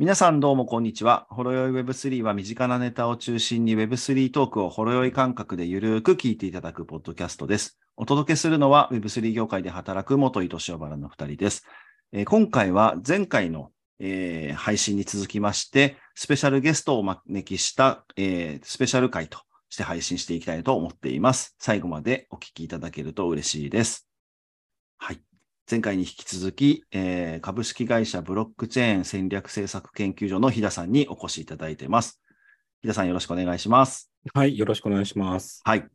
皆さんどうもこんにちは。ほろよい Web3 は身近なネタを中心に Web3 トークをほろよい感覚でゆるーく聞いていただくポッドキャストです。お届けするのは Web3 業界で働く元井敏夫原の2人です。えー今回は前回の、えー配信に続きまして、スペシャルゲストをお招きした、えースペシャル回として配信していきたいと思っています。最後までお聞きいただけると嬉しいです。はい。前回に引き続き、えー株式会社ブロックチェーン戦略政策研究所の日田さんにお越しいただいています。日田さんよろしくお願いします。はい、よろしくお願いします。はい。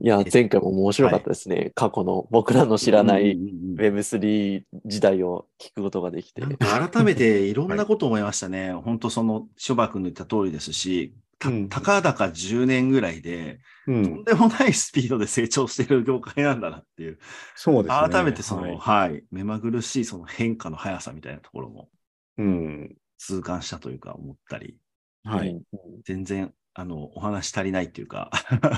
いや、前回も面白かったですね。過去の僕らの知らないうんうんうん Web3 時代を聞くことができて改めていろんなこと思いましたね。本当その、諸馬君の言った通りですし、たうんたかだか10年ぐらいで、とうんん、でもないスピードで成長している業界なんだなっていう、そうですね。改めてその、はいはい、目まぐるしいその変化の速さみたいなところもうん。痛感したというか思ったり、はい。うん全然、あの、お話足りないっていうか、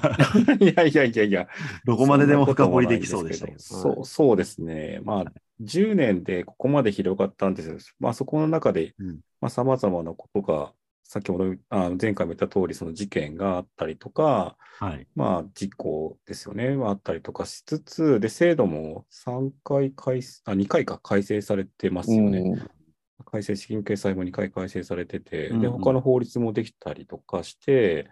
いやいやいやいや。どこまででも深掘りできそうでしたけど。そう、そうですね。まあ、10年でここまで広がったんですよ。まあ、そこの中で、うんまあ、様々なことが、先ほど、あ前回も言った通り、その事件があったりとか、はい。まあ、事故ですよね、あったりとかしつつ、で、制度も3回改正、あ、2回か改正されてますよね。うん改正資金決済も2回改正されてて、で、うんうん他の法律もできたりとかして、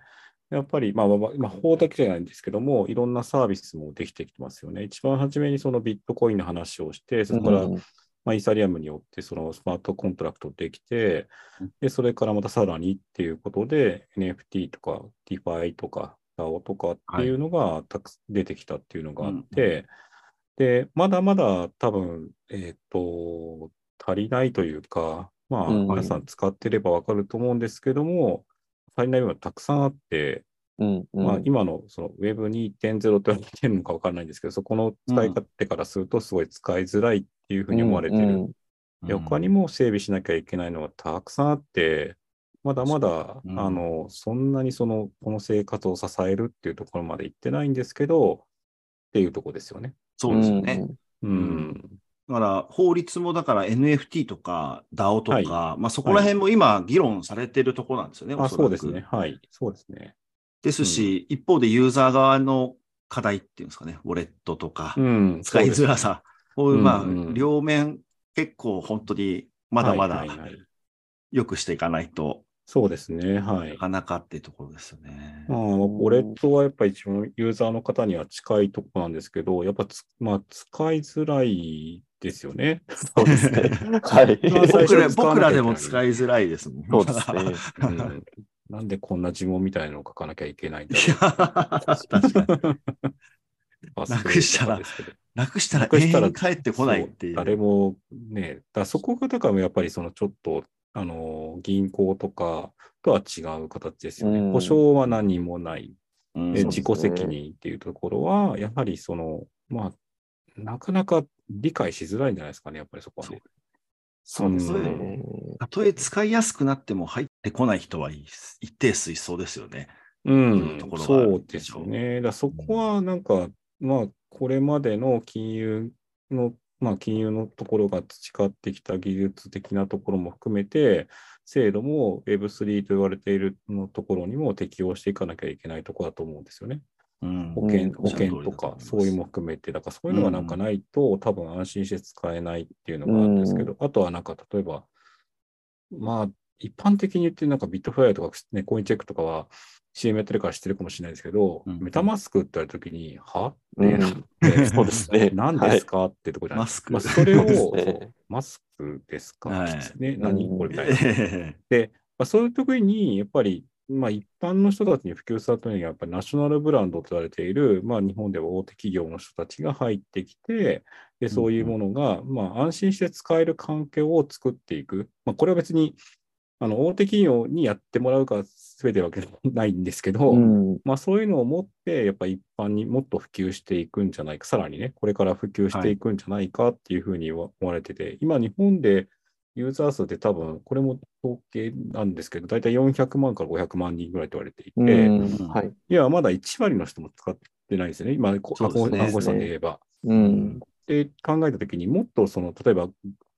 やっぱり、まあ、まあ法だけじゃないんですけども、いろんなサービスもできてきてますよね。一番初めにそのビットコインの話をして、そこから、うんまあ、イーサリアムによってそのスマートコントラクトできてうん、で、それからまたさらにっていうことで、NFT とか DeFi とか DAO とかっていうのがたく出てきたっていうのがあって、で、まだまだ多分、えっ、と、足りないというか、まあ、うん皆さん使ってればわかると思うんですけども、足りない部分がたくさんあって、うんうん。まあ、今のその Web2.0 と言われてるのか分からないんですけど、そこの使い勝手からするとすごい使いづらいっていうふうに思われてる。うんで他にも整備しなきゃいけないのがたくさんあって、まだまだ、うんあのそんなにそのこの生活を支えるっていうところまで行ってないんですけど、っていうところですよね。そうですよね。うん。んだから、法律もだから NFT とか DAO とか、はいまあそこら辺も今議論されてるところなんですよね。あ、おそうですね。はい。そうですね。ですし、一方でユーザー側の課題っていうんですかね、ウォレットとか、うん。使いづらさ、こういう、まあ、両面、結構本当にまだまだ良くしていかないとそうですね。はいな。かなかっていうところですよね。まあ、ウォレットはやっぱり一番ユーザーの方には近いところなんですけど、やっぱつ、まあ、使いづらいですよね。そうですね。はい。まあ最僕ら僕らでも使いづらいですもん。そうですね。うんなんでこんな呪文みたいなのを書かなきゃいけないんだいや確かに。ろうなくしたら忘れてですけどなくしたら永遠に帰ってこないっていう。そう誰もね、だそこがだからやっぱりそのちょっと、あの、銀行とかとは違う形ですよね。うん保証は何もない。うん自己責任っていうところは、やはりその、まあ、なかなか理解しづらいんじゃないですかね、やっぱりそこはね。そうですうね。たとえ使いやすくなっても入ってこない人は一定数いそうですよね。うんそうですね。だそこはなんか、まあ、これまでの金融の、まあ、金融のところが培ってきた技術的なところも含めて、制度も Web3 と言われているのところにも適用していかなきゃいけないところだと思うんですよね。うん。保険、うん保険とか、そういうのも含めて、だからそういうのがなんかないと、多分安心して使えないっていうのがあるんですけど、あとはなんか例えば、まあ、一般的に言って、なんかビットフライとか、ね、コインチェックとかは CM やってるから知ってるかもしれないですけど、うんメタマスクって言われたときに、は？うんねね そうですね。何ですか？ってとこじゃないマスクまあ、それを、ね。マスクですか、はいね、ん何これみたいな。えで、まあ、そういう時に、やっぱり、まあ、一般の人たちに普及されたのには、やっぱりナショナルブランドと言われている、まあ、日本では大手企業の人たちが入ってきて、でそういうものが、まあ、安心して使える環境を作っていく。まあ、これは別に、あの大手企業にやってもらうか全てわけではないんですけど、うんまあ、そういうのを持って、やっぱ一般にもっと普及していくんじゃないか、さらにね、これから普及していくんじゃないかっていうふうに思われてて、今、日本でユーザー数って多分、これも統計なんですけど、大体400万から500万人ぐらいと言われていて、うんはい。いや、まだ1割の人も使ってないですよね、今、こそうですね暗号資産で言えば。うん。で考えたときにもっとその、例えば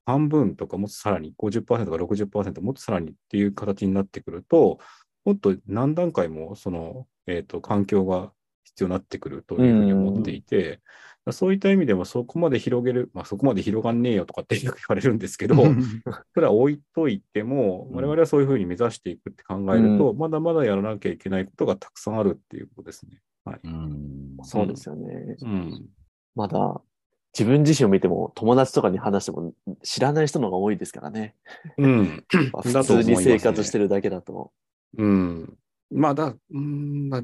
半分とかもっとさらに50%か60%もっとさらにっていう形になってくると、もっと何段階もその、えっ、と、環境が必要になってくるというふうに思っていて、そういった意味でもそこまで広げる、まあそこまで広がんねえよとかってよく言われるんですけど、それは置いといても、うん我々はそういうふうに目指していくって考えると、まだまだやらなきゃいけないことがたくさんあるっていうことですね。はい。うんそうですよね。うん。まだ自分自身を見ても友達とかに話しても知らない人の方が多いですからね。うん。普通に生活してるだけだと。うん。まあ、だ、うん、まあ、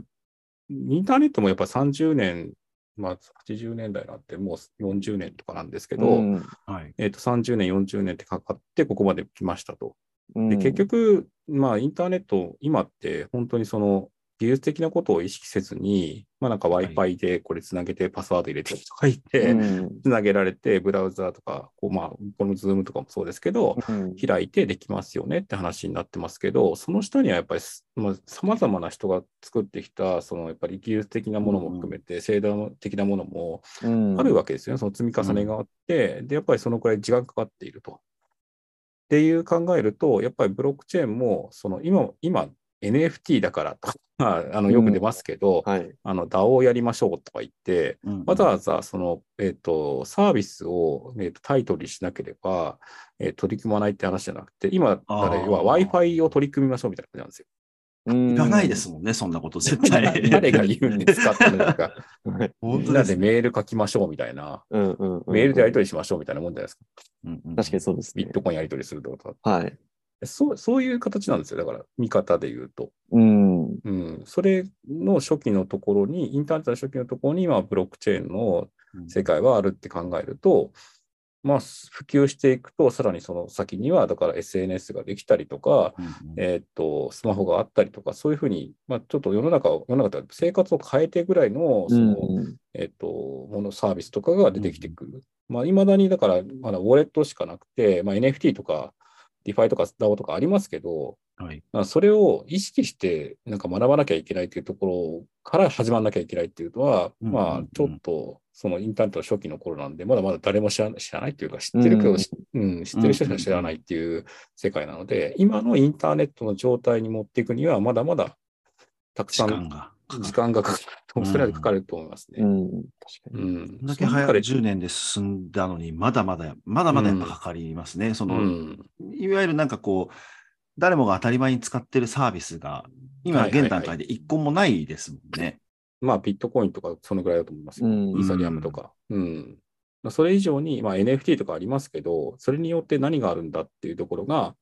インターネットもやっぱ30年、まあ、80年代なんてもう40年とかなんですけど、うんはい。えっ、と、30年、40年ってかかって、ここまで来ましたと。で、うん結局、まあ、インターネット、今って本当にその、技術的なことを意識せずに、まあなんかはい。Wi-Fi でこれつなげてパスワード入れてとか言って、うん。つなげられて、ブラウザーとか、こうまあ、この Zoom とかもそうですけど、うん。開いてできますよねって話になってますけど、その下にはやっぱりす、まあ、様々な人が作ってきた、そのやっぱり技術的なものも含めて、制度的なものもうん。あるわけですよね。その積み重ねがあって、で、やっぱりそのくらい時間かかっていると。っていう考えると、やっぱりブロックチェーンも、その今、今、NFT だからとか、あのよく出ますけど、はい。あの DAO をやりましょうとか言って、うんわざわざその、えっとサービスを、えっとタイトルにしなければ、えー取り組まないって話じゃなくて、今、だからあー要は Wi-Fi を取り組みましょうみたいな感じなんですよ。いらないですもんね、そんなこと絶対。誰が言うんですかって話か。はい。本当ですみんなでメール書きましょうみたいな、うんうんうんメールでやり取りしましょうみたいなもんじゃないですか。うんうん確かにそうですねビッ。トコインやり取りするとか。はい。そうそういう形なんですよ。だから、見方で言うと。うん。うん。それの初期のところに、インターネットの初期のところに、今、ブロックチェーンの世界はあるって考えると、まあ、普及していくと、さらにその先には、だから SNS ができたりとか、うんうんえーっと、スマホがあったりとか、そういうふうに、まあ、ちょっと世の中を、世の中で生活を変えてぐらいの、その、うんえーっと、もの、サービスとかが出てきてくる。まあ、未だに、だから、まだウォレットしかなくて、まあ、NFT とか、 DeFi とか DAO とかありますけど、はい。まあそれを意識してなんか学ばなきゃいけないというところから始まらなきゃいけないっていうのは、うんまあちょっとそのインターネットの初期の頃なんで、まだまだ誰も知ら知らないっていうか知ってるけど、うんしうん、知ってる人しか知らないっていう世界なので、今のインターネットの状態に持っていくにはまだまだたく時さん。時間がかかると、それはかかると思いますね。うん。確かうに。ん。こんだけ早くその中で10年で進んだのに、まだまだ、まだまだやっぱかかりますね。そうの、ん。いわゆるなんかこう、誰もが当たり前に使ってるサービスが、今現段階で一個もないですもんね。まあビットコインとかそのぐらいだと思いますよ。うんイーサリアムとか。うん。まあそれ以上に、まあ、NFT とかありますけど、それによって何があるんだっていうところが、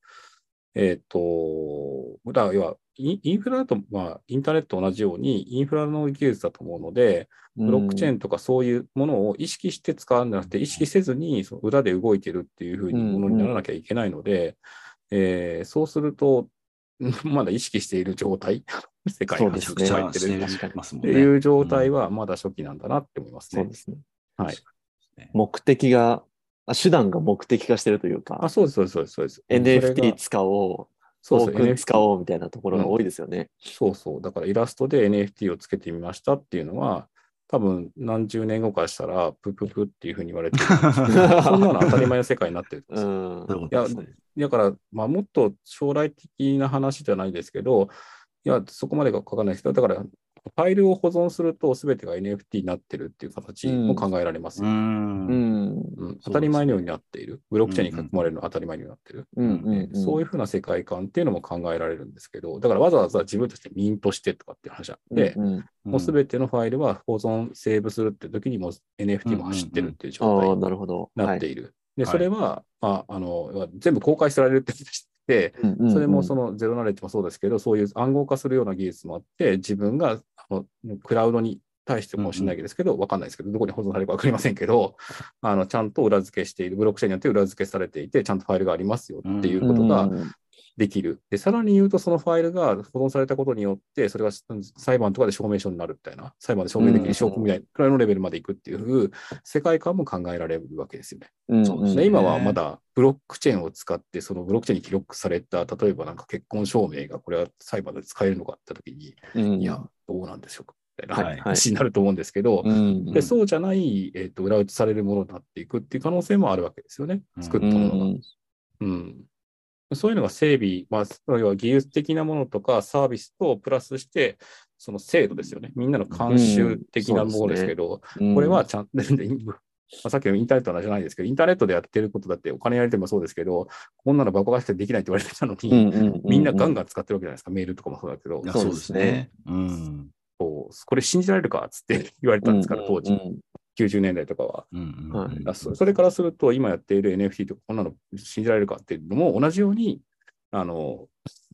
えっ、と、だ要はインインフラだと、まあ、インターネットと同じようにインフラの技術だと思うので、ブロックチェーンとかそういうものを意識して使うんじゃなくて、意識せずにその裏で動いてるっていうふうにものにならなきゃいけないので、えーそうすると、まだ意識している状態、世界が入ってるって。いう状態はまだ初期なんだなって思いますね。そうですね。はい。目的が、あ手段が目的化してるというかあ、、そうです、そうです、そうですそう NFT が使おう、そうそう、トークン NFT 使おうみたいなところが多いですよね。そうそう。だからイラストで NFT をつけてみましたっていうのは、多分何十年後かしたら、プププっていうふうに言われてるんですけど そんなの当たり前の世界になってるんですよ。うん。いうことですね。だから、まあ、もっと将来的な話じゃないですけど、いや、そこまでが書かないですけど、だから、ファイルを保存すると全てが NFT になってるっていう形も考えられますうよ、ん。うん。うん当たり前のようになっている。ブロックチェーンに囲まれるのは当たり前になっている。うん。うんえーそういうふうな世界観っていうのも考えられるんですけど、だからわざわざ自分たちでミントしてとかっていう話なんで、うんもうすべてのファイルは保存、セーブするって時にもう NFT も走ってるっていう状態ああ、になるほど。なっている。で、はいそれは、まあ、あの、全部公開されるってそれもそのゼロナレッジもそうですけど、そういう暗号化するような技術もあって、自分があのクラウドに対してかもしれないですけど、わかんないですけど、どこに保存されるかわかりませんけど、あの、ちゃんと裏付けしている、ブロックチェーンによって裏付けされていて、ちゃんとファイルがありますよっていうことがうんできる。で、さらに言うと、そのファイルが保存されたことによって、それが裁判とかで証明書になるみたいな、裁判で証明できる証拠みたいなくらいのレベルまでいくっていう世界観も考えられるわけですよね。うんそうですね。で今はまだブロックチェーンを使って、そのブロックチェーンに記録された、例えばなんか結婚証明がこれは裁判で使えるのかって時に、うん。いや、どうなんでしょうか。みたいなはいはい。話になると思うんですけど、うんでそうじゃない、えっと裏打ちされるものになっていくっていう可能性もあるわけですよね、うん。作ったものが。うんうんそういうのが整備、まあ、要は技術的なものとかサービスとプラスして、その制度ですよね。みんなの慣習的なものですけど、これはちゃんと、まあさっきのインターネットの話じゃないですけど、インターネットでやってることだってお金やりてもそうですけど、こんなの爆破してできないって言われてたのに、うんうんうんみんなガンガン使ってるわけじゃないですか、メールとかもそうだけど。そうですすね。うん。こうこれ信じられるかっつって言われたんですから、当時、うんうん90年代とかは。うんうんはいあそそれからすると、今やっている NFT とか、こんなの信じられるかっていうのも同じように、あの、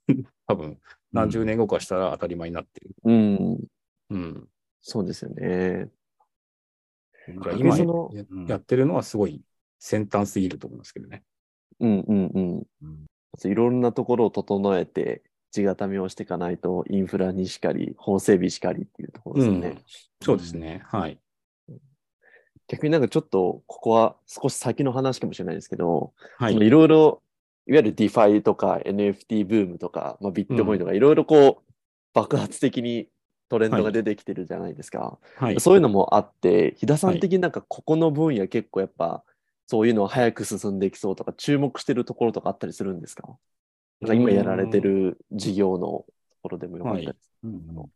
多分何十年後かしたら当たり前になっている。うん。うん。そうですよね。今そのやってるのはすごい先端すぎると思いますけどね。うんうんうん。うんいろんなところを整えて、地固めをしていかないと、インフラにしかり、法整備しかりっていうところですよね。うんそうですね。はい。逆になんかちょっと、ここは少し先の話かもしれないですけど、はいろいろ、いわゆる DeFi とか NFT ブームとか、まあ、ビットコインとか、いろいろこう、爆発的にトレンドが出てきてるじゃないですか。はい。そういうのもあって、飛田さはいん的になんかここの分野結構やっぱ、そういうのは早く進んでいきそうとか、注目してるところとかあったりするんですか？なんか今やられてる事業のところでもよかったです。うんうん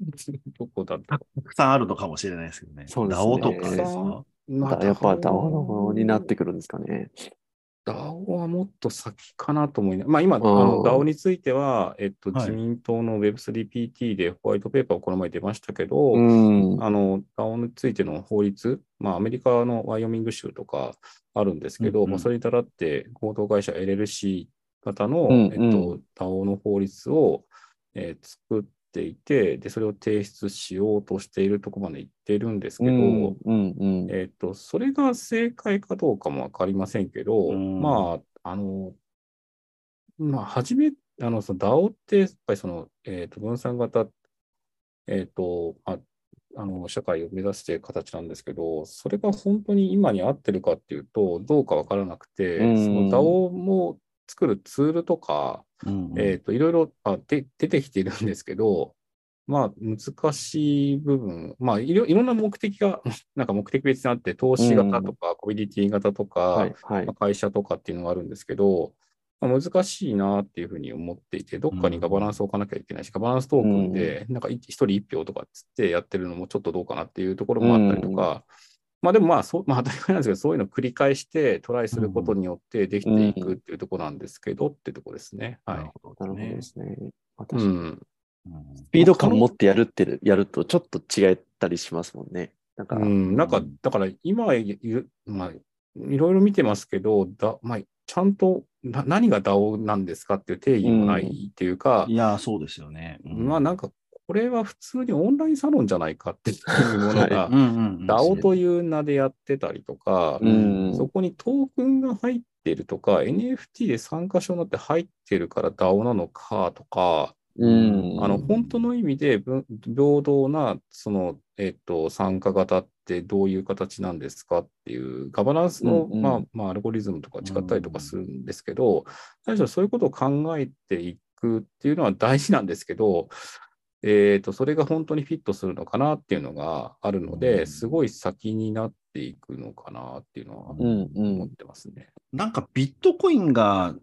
どこだった？たくさんあるのかもしれないですけどね。そうですね。DAO とかですか？まだやっぱ DAO の方になってくるんですかね。DAO はもっと先かなと思いなまあ今、あん。の DAO については、えっと、はい。自民党の Web3PT でホワイトペーパーをこの前出ましたけど、うん。あの DAO についての法律、まあ、アメリカのワイオミング州とかあるんですけど、うんうん。まあ、それに倣って合同会社 LLC 型の、うんうん。えっと、DAO の法律を、えー作っていてで、それを提出しようとしているところまで行っているんですけど、うんうんうん。えっと、それが正解かどうかもわかりませんけど、うん。まあ、あの、まあ、はじめ、あの、その DAO って、やっぱりその、えっと、分散型、えっと、ああの、社会を目指している形なんですけど、それが本当に今に合ってるかっていうと、どうかわからなくて、うん。その DAO も作るツールとか、うんうん。えっと、いろいろあで出てきているんですけど、まあ、難しい部分、まあいろ、いろんな目的が、なんか目的別にあって、投資型とか、コミュニティ型とか、はいはい。まあ、会社とかっていうのがあるんですけど、まあ、難しいなっていうふうに思っていて、どっかにガバナンスを置かなきゃいけないし、ガバナンストークンで、なんか一一人一票とかっつってやってるのもちょっとどうかなっていうところもあったりとか、まあでもまあそう、まあ当たり前なんですけど、そういうのを繰り返してトライすることによってできていくっていうところなんですけど、っていうところですね。はないる。ほなるほどですね。まあうん。うんスピード感持ってやるってる、やるとちょっと違ったりしますもんね。なんか、うん、なんか、だから今まあ、いろいろ見てますけど、だまあ、ちゃんとな何が DAO なんですかっていう定義もないっていうか、いや、そうですよね。うんまあなんか、これは普通にオンラインサロンじゃないかっていうものがうん、うんうん。DAO という名でやってたりとか、うんそこにトークンが入ってるとか、NFT で参加賞になって入ってるから DAO なのかとか、うん。あの本当の意味で分平等なその、えっと、参加型ってどういう形なんですかっていうガバナンスの、うんうん。まあまあ、アルゴリズムとか違ったりとかするんですけど、最初そういうことを考えていくっていうのは大事なんですけど、えっとそれが本当にフィットするのかなっていうのがあるのうで、んすごい先になっていくのかなっていうのはうんうん思ってますね。なんかビットコインが、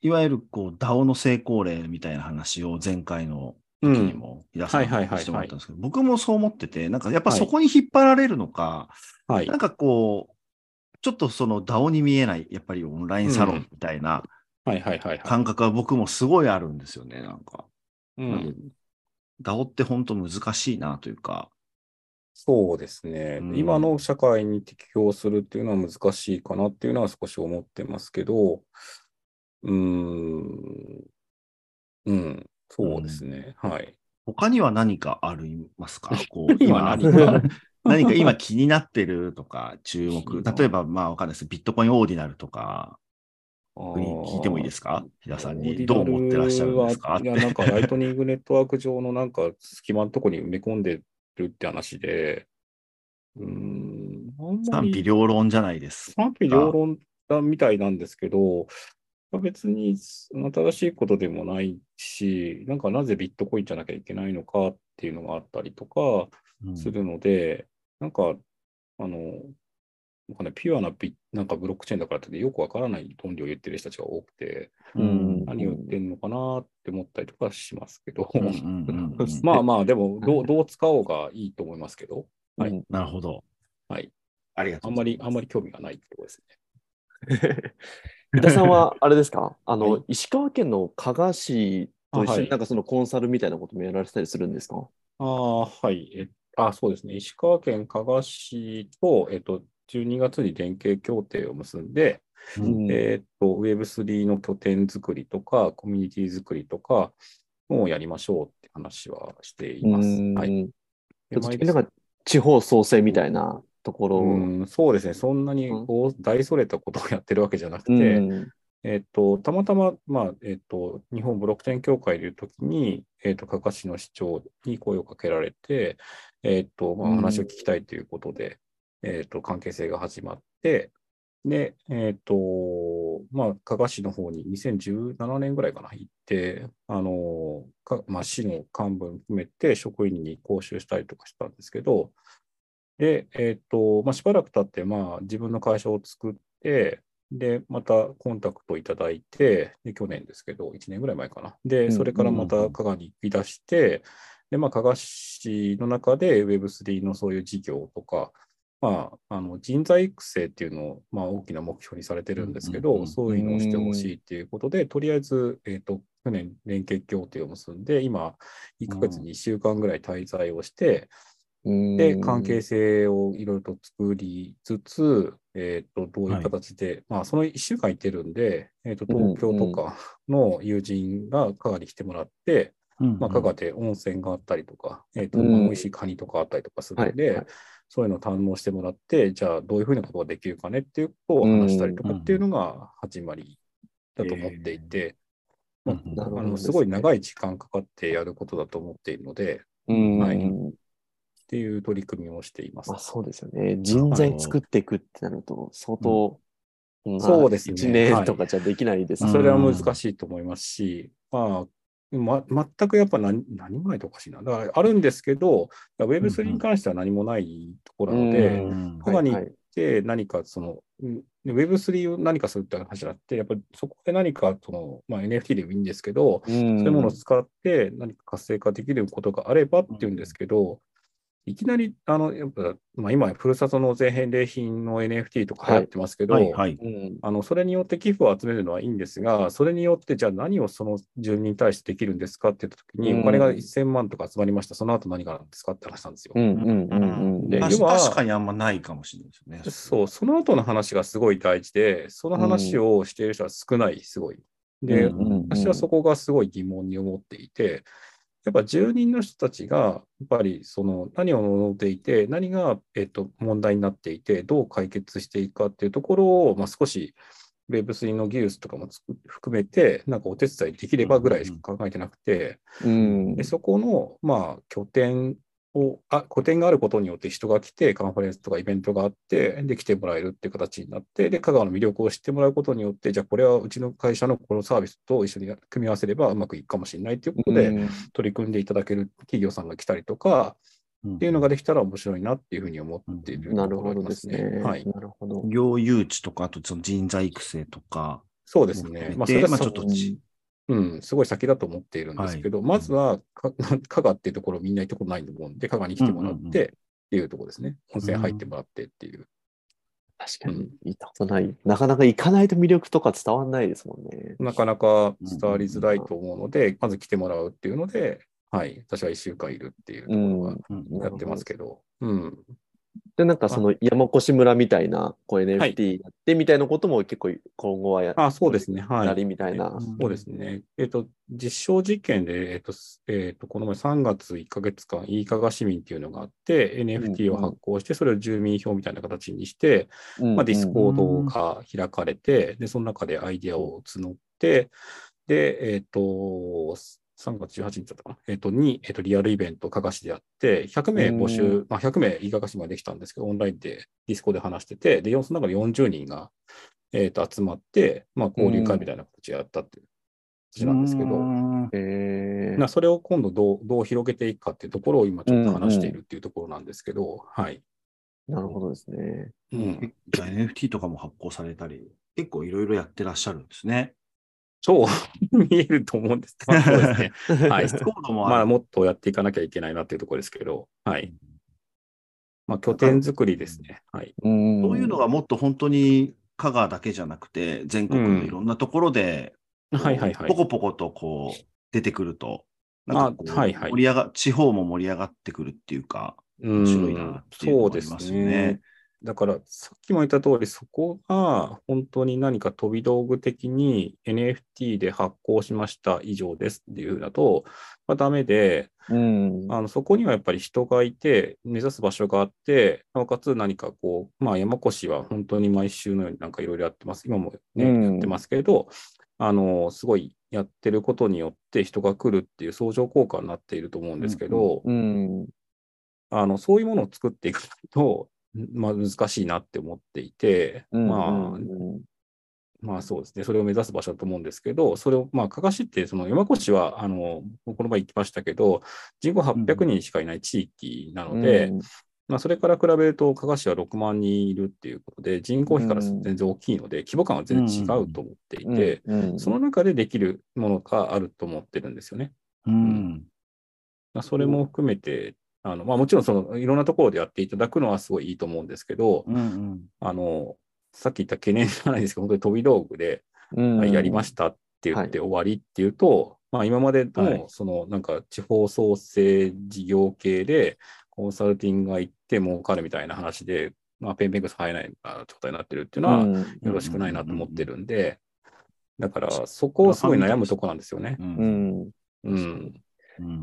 いわゆるこう DAO の成功例みたいな話を前回の時にも、平さんはいはいはいはいしてもらったんですけど、僕もそう思ってて、なんかやっぱはいそこに引っ張られるのか、はいなん。かこう、ちょっとその DAO に見えない、やっぱりオンラインサロンみたいな。感覚は僕もすごいあるんですよね、なんか。うん、DAO って本当難しいなというか。そうですね、うん。今の社会に適応するっていうのは難しいかなっていうのは少し思ってますけど、うーん、うん、そうですね、はい。他には何かありますか？こう今何か？何か今気になってるとか、注目。例えば、まあわかんないです。ビットコインオーディナルとか、あ聞いてもいいですか？平さんに。どう思ってらっしゃるんですか？はいや、なんかライトニングネットワーク上のなんか隙間のとこに埋め込んでるって話で、うーん、賛否両論じゃないです。賛否両論だみたいなんですけど、別に新しいことでもないし、なんかなぜビットコインじゃなきゃいけないのかっっていうのがあったりとかうんするので、なんか、あの、なんかね、ピュアなビなんかブロックチェーンだからってよくわからない論理を言ってる人たちが多くて、うん。何を言ってんのかなって思ったりとかしますけど、まあまあ、でもどう、どう使おうがいいと思いますけど、はい。うん。なるほど。はい。ありがとうあんまり、あんまり興味がないってことですね。三田さんはあれですか？あの、はい。石川県の加賀市と一緒になんかそのコンサルみたいなこともやられてたりするんですか？ああ、はい。えあ、そうですね。石川県加賀市と、えっと、12月に連携協定を結んで、うんえっと、Web3 の拠点作りとか、コミュニティ作りとかをやりましょうって話はしています。うんはい。なんか地方創生みたいなところ。うん、そうですね。そんなにうん大大それたことをやってるわけじゃなくて、うんえっと、たまたま、まあ、えっと、日本ブロックチェーン協会でいうときに、えっと、加賀市の市長に声をかけられて、えっと、まあ、うん話を聞きたいということで、えっと、関係性が始まって、で、えっと、まあ、加賀市の方に2017年ぐらいかな、行って、あの、かまあ、市の幹部含めて職員に講習したりとかしたんですけど、で、えっと、まあ、しばらく経って、まあ、自分の会社を作って、で、またコンタクトいただいて、で、去年ですけど、1年ぐらい前かな。で、うんそれからまた加賀に行き出して、で、まあ、加賀市の中で Web3 のそういう事業とか、まあ、あの人材育成っていうのを、まあ、大きな目標にされてるんですけど、そういうのをしてほしいっていうことで、とりあえず、えっ、と、去年連携協定を結んで、今、1ヶ月に1週間ぐらい滞在をして、で、関係性をいろいろと作りつつ、えっ、と、どういう形で、まあ、その1週間行ってるんで、えっ、と、東京とかの友人が香川に来てもらって、うんまあ、香川で温泉があったりとか、えっ、と、うん。まあ美味しいカニとかあったりとかするんで、はいはいそういうのを堪能してもらって、じゃあ、どういうふうなことができるかねっていうことを話したりとかっていうのが始まりだと思っていて、すごい長い時間かかってやることだと思っているので、うんはい。っていう取り組みをしています。まあ、。そうですよね。人材作っていくってなると、相当、まあそうですね。1年とかじゃできないですうんそれは難しいと思いますし、まあ、ま、全くやっぱ何何もないとおかしいな。だからあるんですけど、Web3 に関しては何もないところなので、うん香川に行っはいて何かその、うん Web3 を何かするって話じゃなくて、やっぱりそこで何かその、まあ、NFT でもいいんですけど、うん。そういうものを使って何か活性化できることがあればっていうんですけど、いきなり、あの、やっぱ、まあ、今、ふるさと納税返礼品の NFT とか流行ってますけど、はいはい。うんあのそれによって寄付を集めるのはいいんですが、それによってじゃあ何をその住民に対してできるんですかって言ったときに、うんお金が1000万とか集まりました、その後何があるんですかって話なんですよ。うんうんうんうんで確要は確かにあんまないかもしれないですよね。そう、その後の話がすごい大事で、その話をしている人は少ない、すごい。で、うんうんうん私はそこがすごい疑問に思っていて、やっぱ住人の人たちが、やっぱりその何を望んでいて、何が、えっと、問題になっていて、どう解決していくかっていうところを、まあ、少し Web3 の技術とかも含めて、なんかお手伝いできればぐらいしか考えてなくて、うん。でそこの、まあ、拠点をあ、拠点があることによって人が来て、カンファレンスとかイベントがあって、で、来てもらえるっていう形になって、で、香川の魅力を知ってもらうことによって、じゃあ、これはうちの会社のこのサービスと一緒に組み合わせればうまくいくかもしれないっていうことで、うん取り組んでいただける企業さんが来たりとか、っっていうのができたら面白いなっていうふうに思っているなるほところがありまどですね。はい。なるほど。業誘致とか、あとその人材育成とか、そうですね。まあ、それで、まあ、はそちょっとち、うん、すごい先だと思っているんですけど、まずはか、香川っていうところみんな行ったことないと思うんで、香川に来てもらっうんうんうんてっていうところですね。温泉入ってもらってっていう。確かに、行ったことない。なかなか行かないと魅力とか伝わんないですもんね。なかなか伝わりづらいと思うので、まず来てもらうっていうので、はい、私は1週間いるっていうところはうんやってますけど、うん。で、なんかその山越村みたいなこうはい NFT やってみたいなことも結構今後はやあ、そうですね。はい。やりみたいな。うんそうですね。えっ、と、実証実験で、えっ、と、すえっ、と、この前3月1ヶ月間、 e-加賀市民っていうのがあって、NFT を発行して、それを住民票みたいな形にして、うんまあ、ディスコードが開かれて、で、その中でアイディアを募って、で、えっ、と、3月18日だったかな、えっ、と、に、えっ、と、リアルイベント、加賀市でやって、100名募集、うんまあ、100名、いいかがしまでできたんですけど、オンラインでディスコードで話してて、で、その中で40人が、えっ、と、集まって、まあ、交流会みたいな形でやったっていう。形なんですけど、なそれを今度どうどう広げていくかっていうところを今ちょっと話しているっていうところなんですけど、はい。なるほどですね。うん、じゃあ NFT とかも発行されたり、結構いろいろやってらっしゃるんですね。そう見えると思うんです。ま あそうですね。はいコードもある。まあ、もっとやっていかなきゃいけないなっていうところですけど、はい。まあ、拠点作りですね。はい。うんそういうのがもっと本当に香川だけじゃなくて、全国のいろんなところで、こうはいはいはいポ。コポコとこう出てくると、なんかこうあはいはい盛り上が、地方も盛り上がってくるっていうか、面白いなっていうのがありますよねだから、さっきも言った通り、そこが本当に何か飛び道具的に NFT で発行しました以上ですっていうふうだと、まあ、ダメで、うん。あのそこにはやっぱり人がいて、目指す場所があって、なおかつ何かこう、まあ、山越は本当に毎週のようになんかいろいろやってます。今もね、うんやってますけど、あの、すごいやってることによって人が来るっていう相乗効果になっていると思うんですけど、うん。あの、そういうものを作っていくと、まあ、難しいなって思っていて、うんまあ、うんまあそうですね、それを目指す場所だと思うんですけど、それを、まあ、かかしって、その山越は、あの、この前行きましたけど、人口800人しかいない地域なので、うん。まあ、それから比べると、加賀市は6万人いるっていうことで、人口比から全然大きいので、規模感は全然違うと思っていて、うんその中でできるものがあると思ってるんですよね。うん。まあ、それも含めて、あのまあ、もちろんそのいろんなところでやっていただくのはすごいいいと思うんですけど、うんうん。あのさっき言った懸念じゃないですけど、本当に飛び道具で、うんはいやりましたって言って終わりっていうと、まあ、今まではいのそのなんか地方創生事業系でコンサルティングが行って儲かるみたいな話で、まあ、ペンペングス入らない状態になってるっていうのはうんよろしくないなと思ってるんで、だからそこをすごい悩むとこなんですよね。う。うんん。うん、うん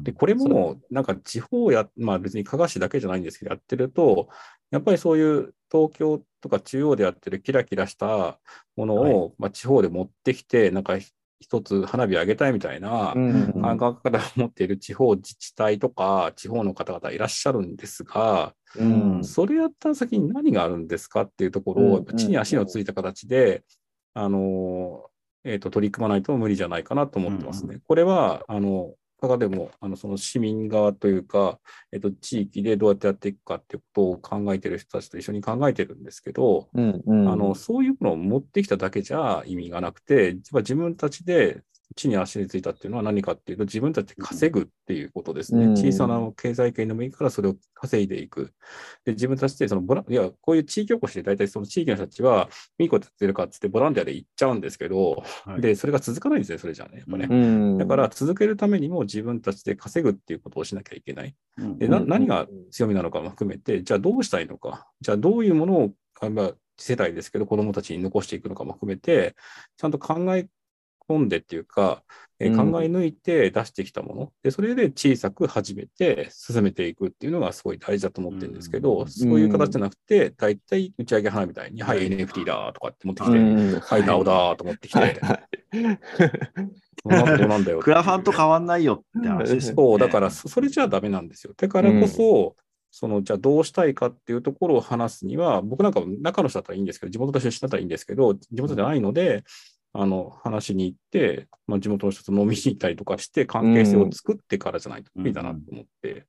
で、これも、なんか地方や、まあ別に加賀市だけじゃないんですけど、やってると、やっぱりそういう東京とか中央でやってるキラキラしたものを、まあ地方で持ってきて、なんか一つ花火あげたいみたいなうん感覚から持っている地方自治体とか地方の方々いらっしゃるんですが、うん。それやった先に何があるんですかっていうところを、うん地に足のついた形で、あの、えっ、と、取り組まないと無理じゃないかなと思ってますね。これは、あの、加賀でも、あの、その市民側というか、えっ、と、地域でどうやってやっていくかっていうことを考えてる人たちと一緒に考えてるんですけど、うんうん。あの、そういうのを持ってきただけじゃ意味がなくて、やっぱ自分たちで地に足についたっていうのは何かっていうと、自分たちで稼ぐっていうことですね。うん小さな経済圏でもいいからそれを稼いでいく。で、自分たちでそのボラ、いや、こういう地域おこしで大体その地域の人たちは、いいことやってるかっつってボランティアで行っちゃうんですけど、はいで、それが続かないんですね、それじゃあね。やっぱね。うんだから続けるためにも自分たちで稼ぐっていうことをしなきゃいけない。うんで、な何が強みなのかも含めて、じゃあどうしたいのか、じゃあどういうものを、まあ、次世代ですけど、子供たちに残していくのかも含めて、ちゃんと考え込んでっていうか、え考え抜いて出してきたもの、で、それで小さく始めて進めていくっていうのがすごい大事だと思ってるんですけど、うん。そういう形じゃなくて、大体打ち上げ花みたいに、はい、NFT だとかって持ってきて、うん。はい、DAO だと持ってきて、はい。なんだよ。クラファンと変わんないよって話ですよね。そう、だからそそれじゃダメなんですよ。だからこそ、そのじゃあどうしたいかっていうところを話すには、僕なんか中の人だったらいいんですけど、地元の出身だったらいいんですけど、地元じゃないので、あの話しに行って、まあ、地元の人と飲みに行ったりとかして、関係性を作ってからじゃないと無理だなと思って。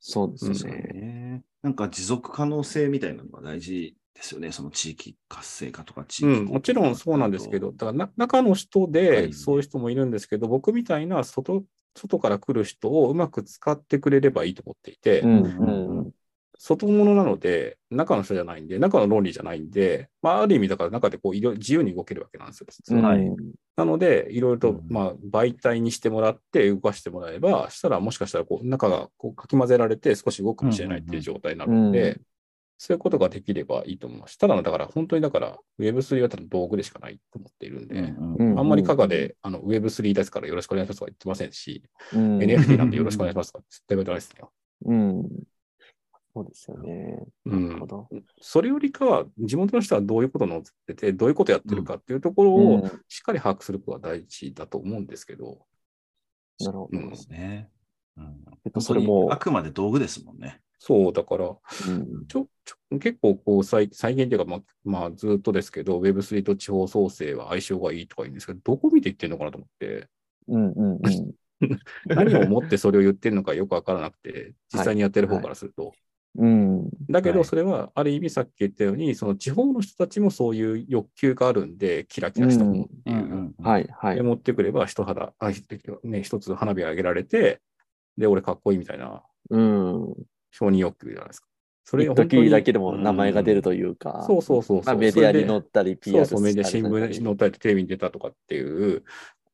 そうですそうね。ね。なんか持続可能性みたいなのが大事ですよね。その地域活性化とか地域、うん、もちろんそうなんですけど、だからな中の人はいでそういう人もいるんですけど、僕みたいな外外から来る人をうまく使ってくれればいいと思っていて、うんうん外物なので、中の人じゃないんで、中の論理じゃないんで、まあ、ある意味だから中でこういろ自由に動けるわけなんですよ。実ははいなので、いろいろと、うんまあ、媒体にしてもらって動かしてもらえば、したらもしかしたらこう中がこうかき混ぜられて少し動くかもしれないっていう状態になるので、うんそういうことができればいいと思います。ただの、だから本当にだから、Web3 はただ道具でしかないと思っているんで、うんあんまり加賀で、あの Web3 ですからよろしくお願いしますとか言ってませんし、うん NFT なんでよろしくお願いしますとか絶対言われてないですよ。うん。そうですよね。うんなるほ。ど。それよりかは、地元の人はどういうことを載ってて、どういうことやってるかっていうところうんをしっかり把握することが大事だと思うんですけど、なるほどう。んですね。うんえっとそれもあくまで道具ですもんね。そう、だから、うんちょ、ちょ結構こう再、再現というか、まあ、まあ、ずっとですけど、Web3 と地方創生は相性がいいとか言うんですけど、どこ見ていってんのかなと思って、うんうんうん。何を思ってそれを言ってるのかよくわからなくて、実際にやってる方からすると。うん。だけはいど、それはある意味さっき言ったように、その地方の人たちもそういう欲求があるんで、キラキラしたものっていう。はいはいで。持ってくれば一肌、あね、一つ花火が上げられて、で、俺かっこいいみたいなうん。承認欲求じゃないですか。それだけでも名前が出るというか。そうそうそうそうまあ、メディアに載ったり、そう PR そう、メディア、新聞にに載ったり、テレビに出たとかっていう、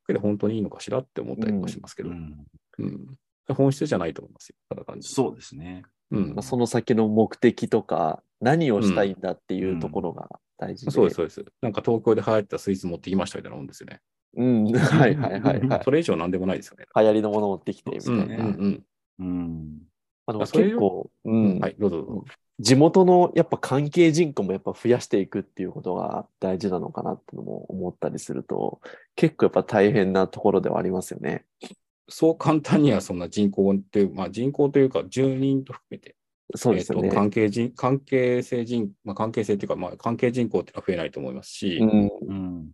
けど本当にいいのかしらって思ったりとかしますけど、うんうん本質じゃないと思いますよ、ただ単純にそうですね。うんまあ、その先の目的とか、何をしたいんだっていうところが大事で。そうです、そうです。なんか東京で流行ったスイーツ持ってきましたみたいなもんですよね。うん。はいはいはいはい。それ以上なんでもないですよね。流行りのもの持ってきてみたうんいな。うんうん。うん。あの結構、うんはい、どうぞどうぞ。地元のやっぱ関係人口もやっぱ増やしていくっていうことが大事なのかなっていうのも思ったりすると、結構やっぱ大変なところではありますよね。そう簡単にはそんな人口っていう、まあ人口というか住人と含めて、そうですよね。え関係人、関係性人、まあ関係性っていうか、まあ関係人口っていうのは増えないと思いますし、うん、うん。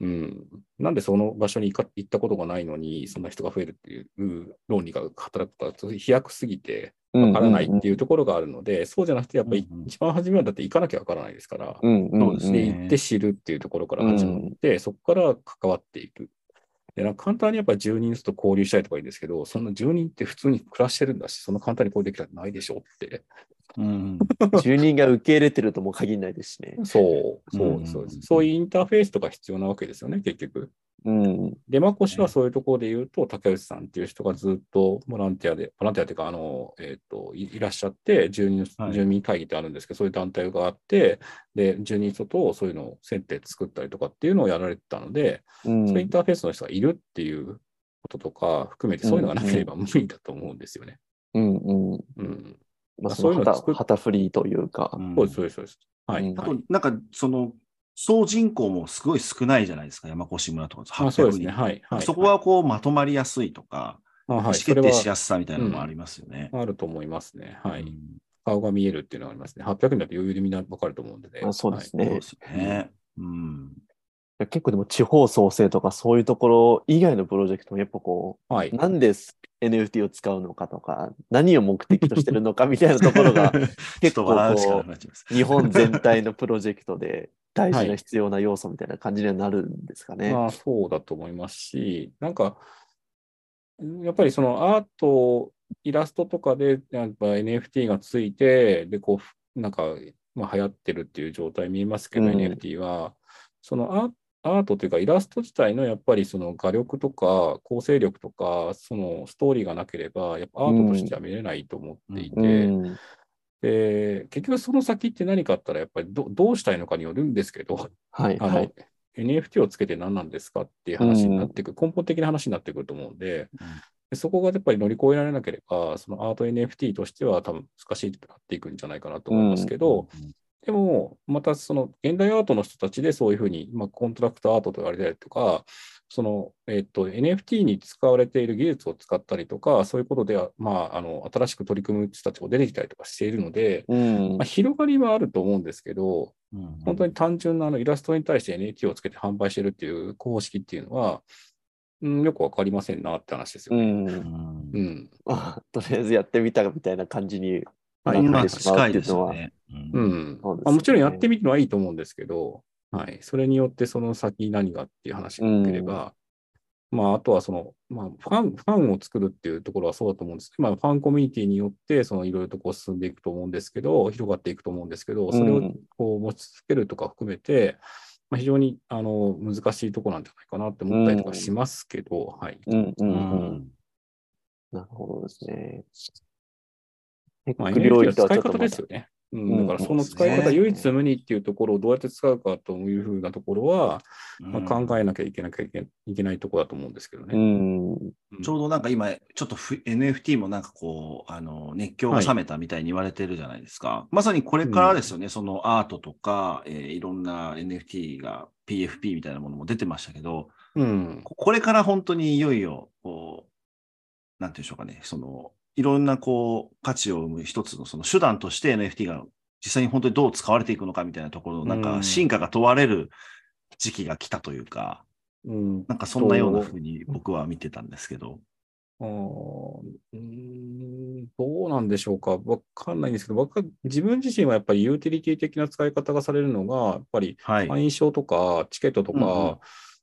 うん。なんでその場所に行か行ったことがないのに、そんな人が増えるっていう論理が働くと、飛躍すぎてわからないっていうところがあるので、そうじゃなくて、やっぱりうんうん一番初めはだって行かなきゃわからないですから、うんうんそうで行って知るっていうところから始まって、そこから関わっていく。でなんか簡単にやっぱり住人と交流したいとかいいんですけど、そんな住人って普通に暮らしてるんだし、そんな簡単に交流できたらないでしょって。うん。住人が受け入れてるとも限らないですしね。そう、そううんそうです。そういうインターフェースとか必要なわけですよね、結局。うん。出まこしはそういうところで言うと、竹内さんっていう人がずっとボランティアで、ボランティアっていうか、あの、えっ、とい、いらっしゃって、住人はい住民会議ってあるんですけど、そういう団体があって、で、住人の人とそういうのを接点作ったりとかっていうのをやられてたので、うんそういうインターフェースの人がいるっていうこととか含めて、そういうのがなければ無理だと思うんですよね。うんうん。うん。まあ、そそういうの作っ旗振りというか。うんそうです、そうです、そうです。はい。あと、なんか、その、総人口もすごい少ないじゃないですか、山越村とか。あそうです800人ね。はい。はい。そこはこう、まとまりやすいとか、あはい、意思決定しやすさみたいなのもありますよね。あると思いますね。はい。うん顔が見えるっていうのがありますね。800人だと余裕でみんなわかると思うんでね。あそうですね。そうですよね。うん。結構でも地方創生とかそういうところ以外のプロジェクトもやっぱこはい。う、なんで NFT を使うのかとか、何を目的としてるのかみたいなところが 結構こ。う、日本全体のプロジェクトで大事な必要な要素みたいな感じにはなるんですかね。まあそうだと思いますし、なんか、やっぱりそのアート、イラストとかでやっぱ NFT がついて、で、こう、なんか、まあ、流行ってるっていう状態見えますけど、うん NFT は、そのアアートというかイラスト自体のやっぱりその画力とか構成力とか、そのストーリーがなければ、やっぱアートとしては見れないと思っていて、うん。で結局その先って何かあったらやっぱりどどうしたいのかによるんですけど、はい、あの、はい。NFT をつけて何なんですかっていう話になってくる、根本的な話になってくると思うんで、でそこがやっぱり乗り越えられなければ、そのアート NFT としては多分難しいとなっていくんじゃないかなと思いますけど、でも、またその現代アートの人たちでそういうふうに、まあ、コントラクトアートと言われたりとか、その、えっと、NFT に使われている技術を使ったりとか、そういうことでは、まあ、あの、新しく取り組む人たちも出てきたりとかしているので、うんまあ、広がりはあると思うんですけど、うん本当に単純なあのイラストに対して NFT をつけて販売してるっていう公式っていうのは、うん、よくわかりませんなって話ですよね。うん。うん とりあえずやってみたみたいな感じにはいなまあってしまう近いですね。ううんまあもちろんやってみるのはいいと思うんですけど、はい。それによってその先何がっていう話がなければ、まあ、あとはその、まあ、ファン、ファンを作るっていうところはそうだと思うんですけど、まあ、ファンコミュニティによって、そのいろいろとこう進んでいくと思うんですけど、広がっていくと思うんですけど、それをうんこう持ち続けるとか含めて、まあ、非常にあの難しいところなんじゃないかなって思ったりとかしますけど、はい。うんうんううん。んなるほどですね。テまあ、領 NFT の使い域とはちょっとまた方ですよね。う、うんんだからその使い方、唯一無二っていうところをどうやって使うかというふうなところは、まあ、うん考えなきゃいけなきゃいけいけないところだと思うんですけどうね。ん。うんちょうどなんか今、ちょっとふ NFT もなんかこう、あの、熱狂が冷めたみたいに言われてるじゃないですか。まさにこれからですよね、そのアートとか、えーいろんな NFT が PFP みたいなものも出てましたけど、うん。ここれから本当にいよいよ、こう、なんていうんでしょうかね、その、いろんなこう、価値を生む一つのその手段として NFT が実際に本当にどう使われていくのかみたいなところの、なんかうん進化が問われる時期が来たというか、うん。なんかそんなような風に僕は見てたんですけど。うーんどうなんでしょうか。わかんないんですけど、僕は自分自身はやっぱりユーティリティ的な使い方がされるのが、やっぱりはい。会員証とかチケットとか、うんうん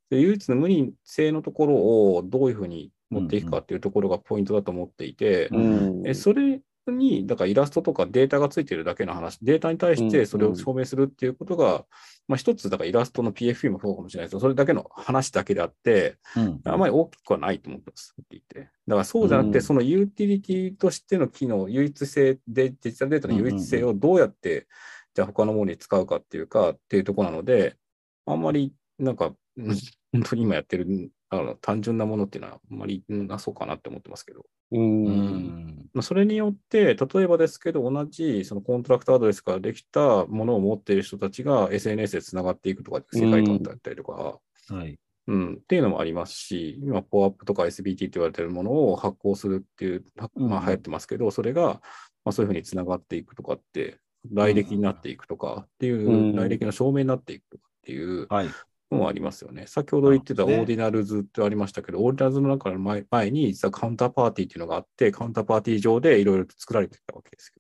で唯一の無二性のところをどういうふうに持っていくかっていうところがポイントだと思っていて、うん。えそれに、だからイラストとかデータがついてるだけの話、データに対してそれを証明するっていうことが、まあ一つ、だからイラストの PFP もそうかもしれないですけど、それだけの話だけであって、うん。あまり大きくはないと思ってます、はっきり言って。だからそうじゃなくて、うん。そのユーティリティとしての機能、唯一性で、デジタルデータの唯一性をどうやって、じゃあ他のものに使うかっていうかっていうところなので、あんまりなんか、う ん本当に今やってるあの単純なものっていうのはあんまりなそうかなって思ってますけど。うん。うん。まあ、それによって、例えばですけど、同じそのコントラクトアドレスからできたものを持っている人たちが SNS でつながっていくとか、世界観だったりとか、はい。うん、っていうのもありますし、今、 POAP とか SBT って言われてるものを発行するっていう、はまあ、うん流行ってますけど、それが、まあ、そういうふうにつながっていくとかって、来歴になっていくとかっていう、うん。来歴の証明になっていくとかっていうはい。のもありますよね。先ほど言ってたオーディナルズってありましたけど、オーディナルズの中の前前に、実はカウンターパーティーっていうのがあって、カウンターパーティー上でいろいろと作られてたわけですけ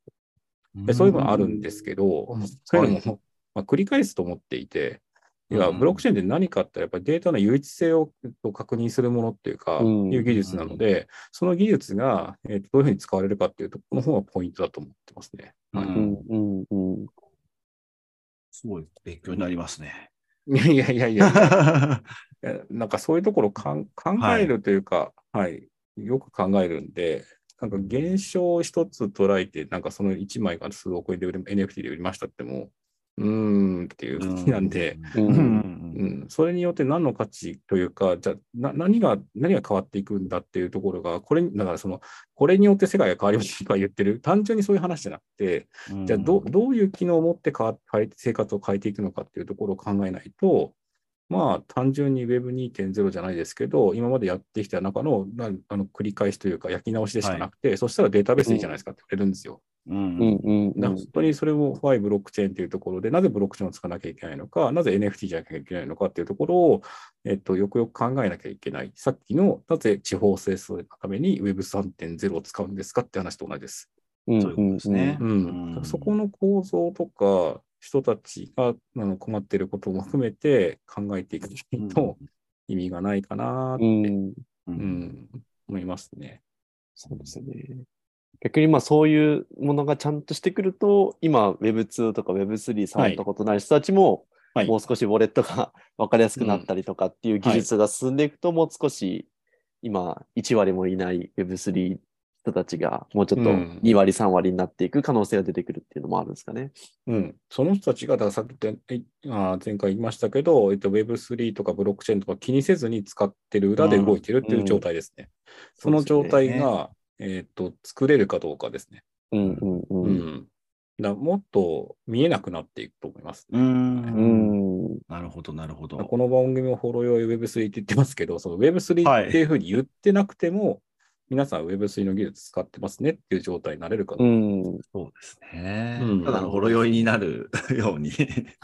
ど、でそういうのもあるんですけど、そういうのも、まあ、繰り返すと思っていて、いや、うんブロックチェーンって何かって、やっぱりデータの唯一性を確認するものっていうか、うんいう技術なので、その技術が、えーとどういうふうに使われるかっていうところの方がポイントだと思ってますね。うんうんうん。すごい勉強になりますね。いやいやいやいや、なんかそういうところをかん考えるというか、はい、よく考えるんで、なんか現象を一つ捉えて、なんかその1枚が数億円で売れ NFT で売りましたっても、うーんっていう感じなんで、それによって何の価値というか、じゃあな何が、何が変わっていくんだっていうところが、これ、だからその、これによって世界が変わりますとか言ってる、単純にそういう話じゃなくて、うんじゃあどうどういう機能を持って変わ変え生活を変えていくのかっていうところを考えないと、まあ単純に Web2.0 じゃないですけど、今までやってきた中のなあの繰り返しというか焼き直しでしかなくて、そしたらデータベースでいいじゃないですかって言われるんですよ。うんうんうん本当にそれを Why ブロックチェーンというところで、なぜブロックチェーンを使わなきゃいけないのか、なぜ NFT じゃなきゃいけないのかっていうところを、えっと、よくよく考えなきゃいけない。さっきの、なぜ地方性のために Web3.0 を使うんですかって話と同じです。うんそういうことですね。うんうんそこの構造とか、人たちがあの困っていることも含めて考えていかないと意味がないかなって、うん。ううんん思いますね。そうですね。逆にまあそういうものがちゃんとしてくると、今 Web2 とか Web3 触ったことない人たちも、はい。もう少しウォレットが 分かりやすくなったりとかっていう技術が進んでいくと、もう少し今1割もいない Web3 人たちがもうちょっとうん2割3割になっていく可能性が出てくるっていうのもあるんですかね。うん、その人たちが、ださっき前回言いましたけど、えっと、Web3 とかブロックチェーンとか気にせずに使ってる裏で動いてるっていう状態ですね。その状態が、えっと、作れるかどうかですね。うんうんう。うんん。だもっと見えなくなっていくと思います、う。ね。うんん。なるほど、なるほど。この番組もフォロー用 Web3 って言ってますけど、その Web3 はいっていうふうに言ってなくても、皆さん Web3 の技術使ってますねっていう状態になれるかどう。ん。そうですね。うんただのほろ酔いになる ように。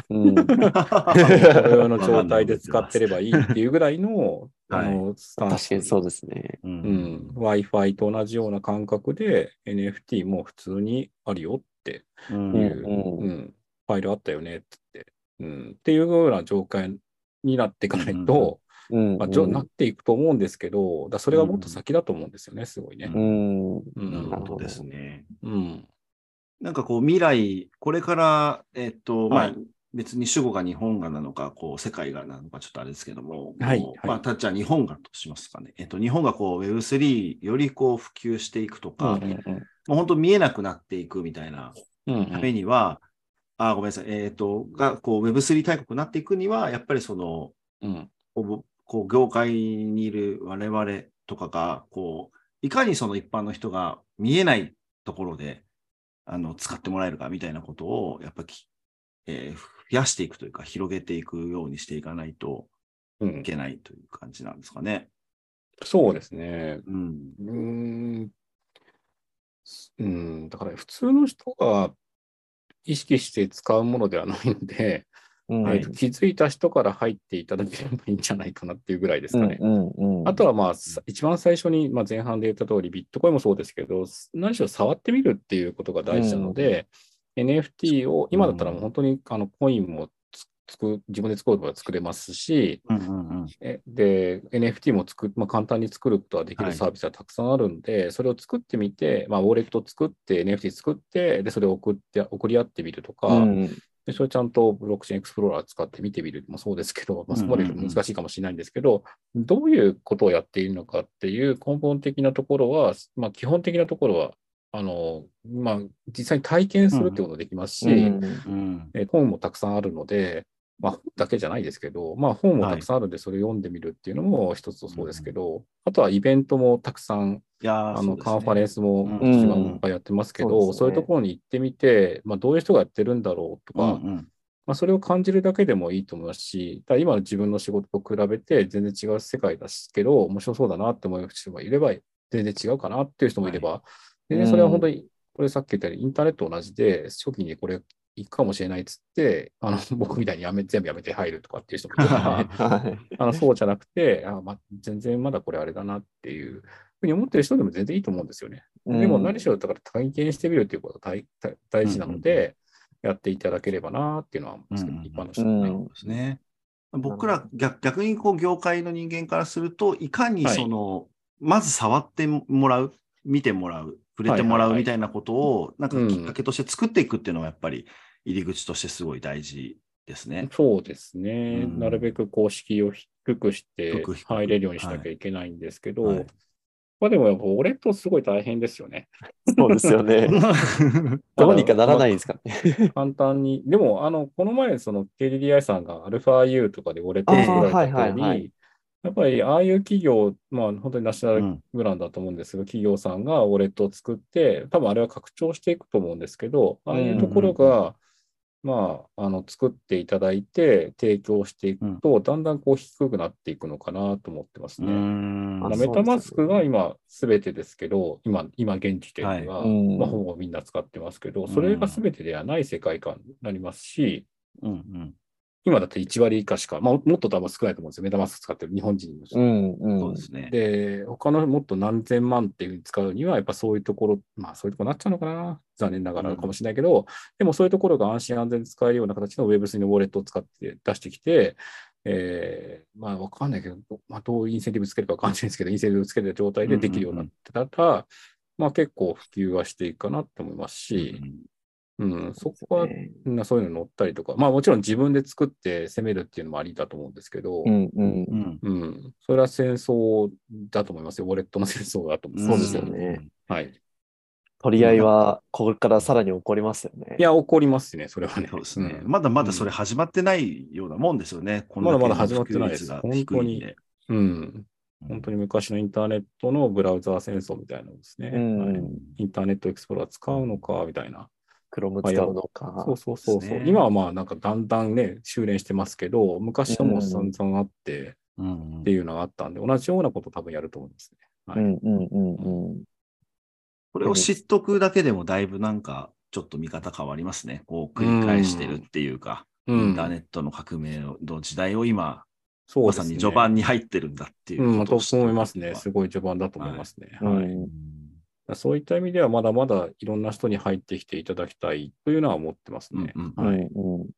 うん。このような状態で使ってればいいっていうぐらいの、はいあのスタンス確かにそうですね。う。うんん、Wi-Fi と同じような感覚で NFT も普通にあるよってう。いうんう、うんファイルあったよねって言って、うん、っていうような状態になっていかないと、うん。まあ、じょなっていくと思うんですけど、だそれがもっと先だと思うんですよね、すごいね。うん。うんなるほどですね。うん。なんかこう未来、これから、えっと、まあはい、別に主語が日本がなのか、こう、世界がなのか、ちょっとあれですけども、はいまあ、たじゃあ日本がとしますかね。えっと、日本がこう、Web3 よりこう、普及していくとか、うんうんもう本当見えなくなっていくみたいなうんためには、あ、ごめんなさい、えっと、が、こう、Web3 大国になっていくには、やっぱりその、うんこう業界にいる我々とかが、こう、いかにその一般の人が見えないところで、あの、使ってもらえるかみたいなことを、やっぱき、えー増やしていくというか、広げていくようにしていかないとうんいけないという感じなんですかね。そうですね。うん。うーん。うん、だから普通の人が意識して使うものではないので、うん。えーと気づいた人から入っていただければいいんじゃないかなっていうぐらいですかね。うんうんうん。あとはまあ、さ一番最初に、まあ、前半で言った通り、ビットコインもそうですけど、何しろ触ってみるっていうことが大事なので、NFT を、今だったらもう本当にあのコインもつつく自分で作ることが作れますし、うんうんうん。えで、NFT もまあ、簡単に作ることができはい。るサービスがたくさんあるんで、それを作ってみて、まあ、ウォレット作って、NFT 作って、で、それを送って、送り合ってみるとか、うんでそれちゃんとブロックチェーンエクスプローラー使って見てみるもそうですけど、まあ、そこまで難しいかもしれないんですけど、どういうことをやっているのかっていう根本的なところは、まあ、基本的なところは、あの、まあ、実際に体験するってことができますし、うんうんえー本もたくさんあるので、まあ、本 だけじゃないですけど、まあ、本もたくさんあるんで、それを読んでみるっていうのも一つとそうですけど、あとはイベントもたくさん、あの、ね。カンファレンスもうん一番いっぱいやってますけど、そうですね。そういうところに行ってみて、まあ、どういう人がやってるんだろうとか、うんうん。まあ、それを感じるだけでもいいと思いますし、ただ今の自分の仕事と比べて全然違う世界ですけど、面白そうだなって思う人もいれば、全然違うかなっていう人もいれば、全然それは本当に、これさっき言ったようにインターネットと同じで、初期にこれ行くかもしれないっつって、あの僕みたいにやめ全部やめて入るとかっていう人もいれば、はい。あのそうじゃなくてあ、まあ、全然まだこれあれだなっていうふうに思ってる人でも全然いいと思うんですよね。でも何しろだから体験してみるっていうことが大大大事なので、やっていただければなっていうのは思うんですけど、うん。一般の人もね。うんそうですね。僕ら逆逆にこう業界の人間からすると、いかにはい。その、まず触ってもらう、見てもらう、触れてもらはいはいはい。うみたいなことを、なんかうんきっかけとして作っていくっていうのはやっぱり入り口としてすごい大事ですね。そうですね、うんなるべく公式を低くして入れるようにしなきゃいけないんですけど、はいまあでもやっぱ俺とすごい大変ですよね。そうですよね。どうにかならないんですかね。簡単に。でも、あの、この前、その KDDI さんが α-U とかで俺と作られたあーはい通はいやっぱりああいう企業、まあ本当にナショナルうんブランドだと思うんですが、企業さんがウォレットを作って、多分あれは拡張していくと思うんですけど、ああいうところが、まあ、あの、作っていただいて、提供していくと、だんだんこう低くなっていくのかなと思ってますうね。メタマスクが今、すべてですけど、今、今現時点では、はい。うん。まあ、ほぼみんな使ってますけど、それがすべてではない世界観になりますし、うんうん今だって1割以下しか、まあ、もっと多分少ないと思うんですよ。メタマスク使ってる日本人の人。うんうん。そうですね。で、他のもっと何千万っていうふうに使うには、やっぱそういうところ、まあそういうところになっちゃうのかな。残念ながらかもしれないけど、でもそういうところが安心安全に使えるような形の Web3 のウォレットを使って出してきて、えーまあわかんないけど、まあどうインセンティブつけるかわかんないですけど、インセンティブつけた状態でできるようになってたら、まあ結構普及はしていくかなと思いますし、うん、そこはねみんなそういうの乗ったりとか、まあもちろん自分で作って攻めるっていうのもありだと思うんですけど、うんうんう。んうん、それは戦争だと思いますよ。ウォレットの戦争だと思いそうます。ですよね。はい。取り合いは、ここからさらに起こりますよね。いや、起こりますね、それはね。そうですね。うんまだまだそれ始まってないようなもんですよね。こんまだまだけ始まってないです普及率が低いんでうん。本当に昔のインターネットのブラウザー戦争みたいなのですね。うんはいインターネットエクスプローラー使うのか、みたいな。クロム使うのか。そうそうそうそう、今はまあなんかだんだんね、修練してますけど、昔はもう散々あってうんっていうのがあったんで、同じようなこと多分やると思いますね。はいうんうんうんうん。これを知っとくだけでもだいぶなんかちょっと見方変わりますね。こう繰り返してるっていうか、インターネットの革命の時代を今、まさそうですねに序盤に入ってるんだっていううん、ことをと思いますね。すごい序盤だと思いますね。はいはいうんそういった意味では、まだまだいろんな人に入ってきていただきたいというのは思ってますね。うんうんはい、うん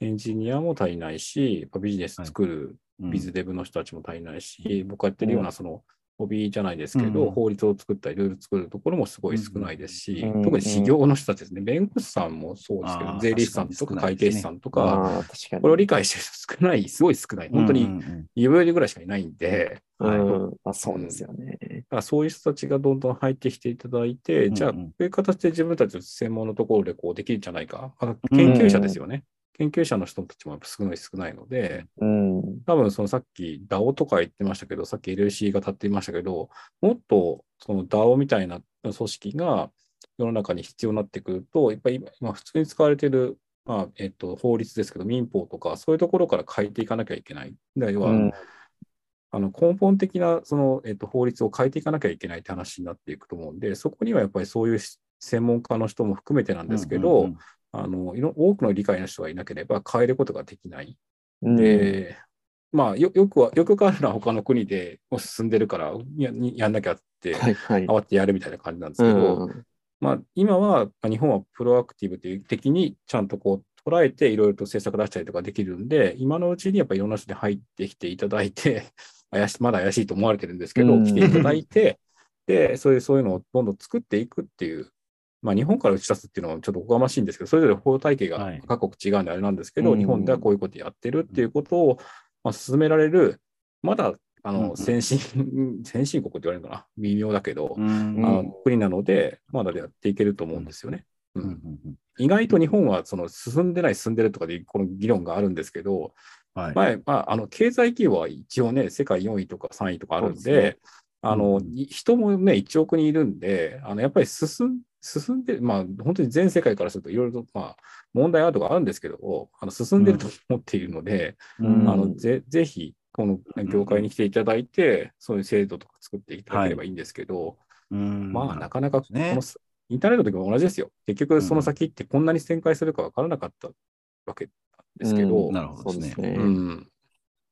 エンジニアも足りないし、やっぱビジネス作るうん。ビズデブの人たちも足りないし、僕がやってるようなその、ホビーじゃないですけど、うん法律を作ったり、ルール作るところもすごい少ないですし、うん特に事業の人たちですね、弁護士さんもそうですけど、税理士さんとか会計士さんとか、ああ、確かに。これを理解してる人少ない、すごい少ない。本当に指折りぐらいしかいないんで、そうですよね。だからそういう人たちがどんどん入ってきていただいて、じゃあ、こういう形で自分たちの専門のところでこうできるんじゃないか。あ研究者ですよね。研究者の人たちもやっぱ少ない少ないので、うん。多分そのさっき DAO とか言ってましたけど、さっき LC が立っていましたけど、もっとその DAO みたいな組織が世の中に必要になってくると、やっぱり今今普通に使われている、まあえっと、法律ですけど、民法とかそういうところから変えていかなきゃいけない。要は、うんあの根本的なその、えっと、法律を変えていかなきゃいけないって話になっていくと思うんで、そこにはやっぱりそういう専門家の人も含めてなんですけど、うんうんあの多くの理解の人がいなければ変えることができない。うんで、まあよ、よくは、よくあるのは他の国でもう進んでるからややんなきゃって、はいはい。慌ててやるみたいな感じなんですうけど、んまあ、今はまあ日本はプロアクティブという的にちゃんとこう捉えていろいろと政策出したりとかできるんで、今のうちにやっぱりいろんな人に入ってきていただいて、怪しまだ怪しいと思われてるんですけど、うん来ていただいて、で、そういうそういうのをどんどん作っていくっていう、まあ、日本から打ち出すっていうのはちょっとおこがましいんですけど、それぞれ法体系がはい。各国違うんであれなんですけど、うん。日本ではこういうことやってるっていうことを、まあ、進められる、まだあうんうん。の先進、先進国って言われるのかな、微妙だけど、うん。うんあの国なので、まだやっていけると思うんですよね。うん。意外と日本はその進んでない、進んでるとかでこの議論があるんですけど、はい。前、まあ、あの経済規模は一応ね、世界4位とか3位とかあるんで、ですあの人もね、1億人いるんで、あのやっぱり進ん進んで、まあ、本当に全世界からするといろいろと、まあ、問題あるとかあるんですけど、あの進んでると思っているので、うん。あのぜぜひ、この業界に来ていただいて、そういう制度とか作っていただければいいんですけど、うん。まあ、なかなかこねの、インターネットの時も同じですよ。結局、その先ってこんなに展開するか分からなかったわけなんですけど、うん。なるほどですね。そうですね。うん。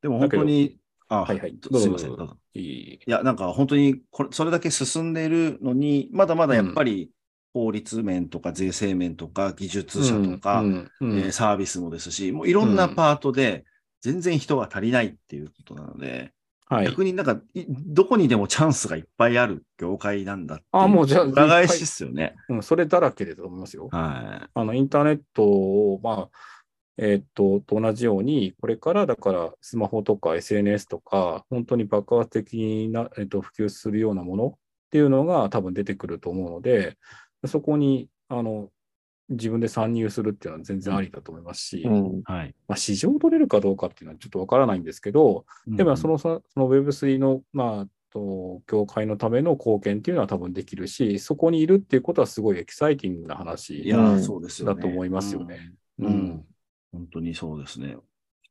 でも本当に、あ、はいはい。すいません、どうぞ。いい。いや、なんか本当にこれ、それだけ進んでいるのに、まだまだやっぱり法律面とか税制面とか技術者とか、うんうんえーサービスもですし、もういろんなパートで全然人が足りないっていうことなので、はい。逆になんかい、どこにでもチャンスがいっぱいある業界なんだっていうあもうじゃあ裏返しですよね。うん、それだらけでと思いますよ。はあのインターネットを、まあ、えーっと、と同じように、これからだからスマホとか SNS とか、本当に爆発的な、えーっと、普及するようなものっていうのが多分出てくると思うので、そこに、あの、自分で参入するっていうのは全然ありだと思いますし、うんい。はい。まあ、市場を取れるかどうかっていうのはちょっとわからないんですけど、でもその、その Web3 の、まあ、と業界のための貢献っていうのは多分できるし、そこにいるっていうことはすごいエキサイティングな話いや、うんそうですよね。だと思いますよね。うん。ううんん本当にそうですね。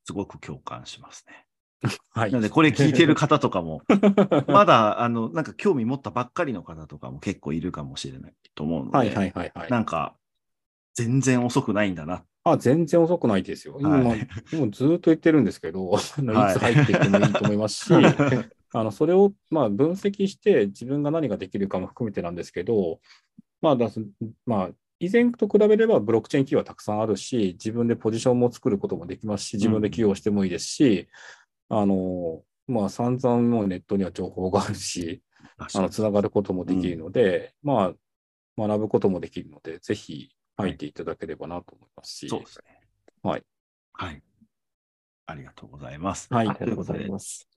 すごく共感しますね。はい。なので、これ聞いてる方とかも、まだ、あの、なんか興味持ったばっかりの方とかも結構いるかもしれないと思うので、はいはいはいはい。なんか、全然遅くないんだな。あ、全然遅くないですよ。今、はいもうずっと言ってるんですけど、いいつ入ってきてもいいと思いますし、あのそれをまあ分析して自分が何ができるかも含めてなんですけど、まあだすまあ、以前と比べればブロックチェーン企業はたくさんあるし、自分でポジションも作ることもできますし、自分で起用してもいいですし、あの、まあ散々もうネットには情報があるし、あの、つながることもできるので、まあ、学ぶこともできるので、ぜひ入っていただければなと思いますし、そうですね。はい。はい。ありがとうございます。はいありがとうございます。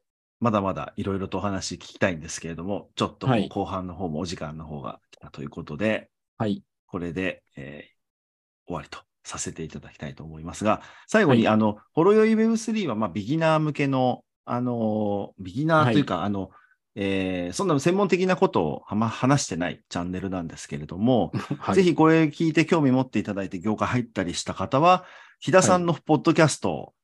まだまだいろいろとお話聞きたいんですけれども、ちょっとはい後半の方もお時間の方が来たということで、はい。これで、えー終わりとさせていただきたいと思いますが、最後に、はい。あの、ほろよい Web3 は、まあ、ビギナー向けの、あの、ビギナーというか、あの、えーそんな専門的なことをはま話してないチャンネルなんですけれども、はい、ぜひこれ聞いて興味持っていただいて業界入ったりした方は、飛田さんのポッドキャストを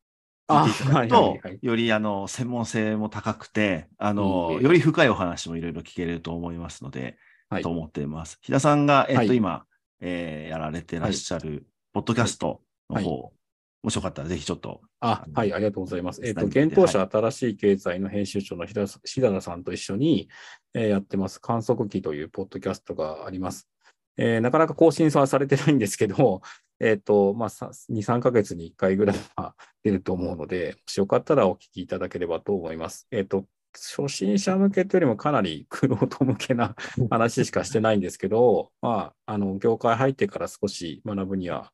聞いていただくあとよりあの専門性も高くて、あの、え。より深いお話もいろいろ聞けると思いますので、はい。と思っています。飛田さんが、えっと、はい。今、えーやられてらっしゃる、ポッドキャストの方、はいもしよかったらぜひちょっと、あ、はい、ありがとうございます。えっ、と、伝えて現当社新しい経済の編集長のひだしだらさんと一緒に、えーやってます、観測機というポッドキャストがあります。えーなかなか更新はされてないんですけど、えっ、と、まあ、さ2、3ヶ月に1回ぐらいは 出ると思うので、もしよかったらお聞きいただければと思います。えっ、と、初心者向けというよりもかなり苦労人向けな 話しかしてないんですけど、まあ、あの、業界入ってから少し学ぶには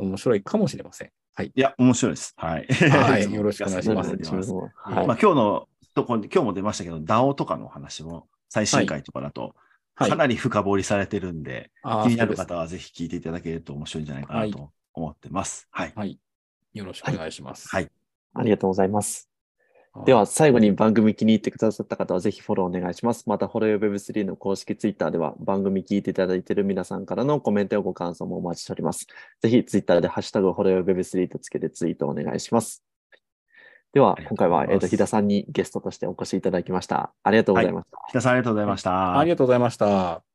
面白いかもしれません。はい。いや、面白いです。はい。はい よろしくお願いしますますはいまあ、今日のところに、今日も出ましたけど、DAO とかの話も最終回とかだと、はいかなり深掘りされてるんで、あー気になる方はぜひ聞いていただけると面白いんじゃないかなと思ってます。はい。はい。よろしくお願いします。はい。ありがとうございます。では、最後に番組気に入ってくださった方はぜひフォローお願いします。また、ホロヨ Web3 の公式ツイッターでは番組聞いていただいている皆さんからのコメントやご感想もお待ちしております。ぜひツイッターでハッシュタグホロヨ Web3 とつけてツイートお願いします。では今回は、えっ、と、日田さんにゲストとしてお越しいただきました。ありがとうございました。北さんありがとうございました。ありがとうございました。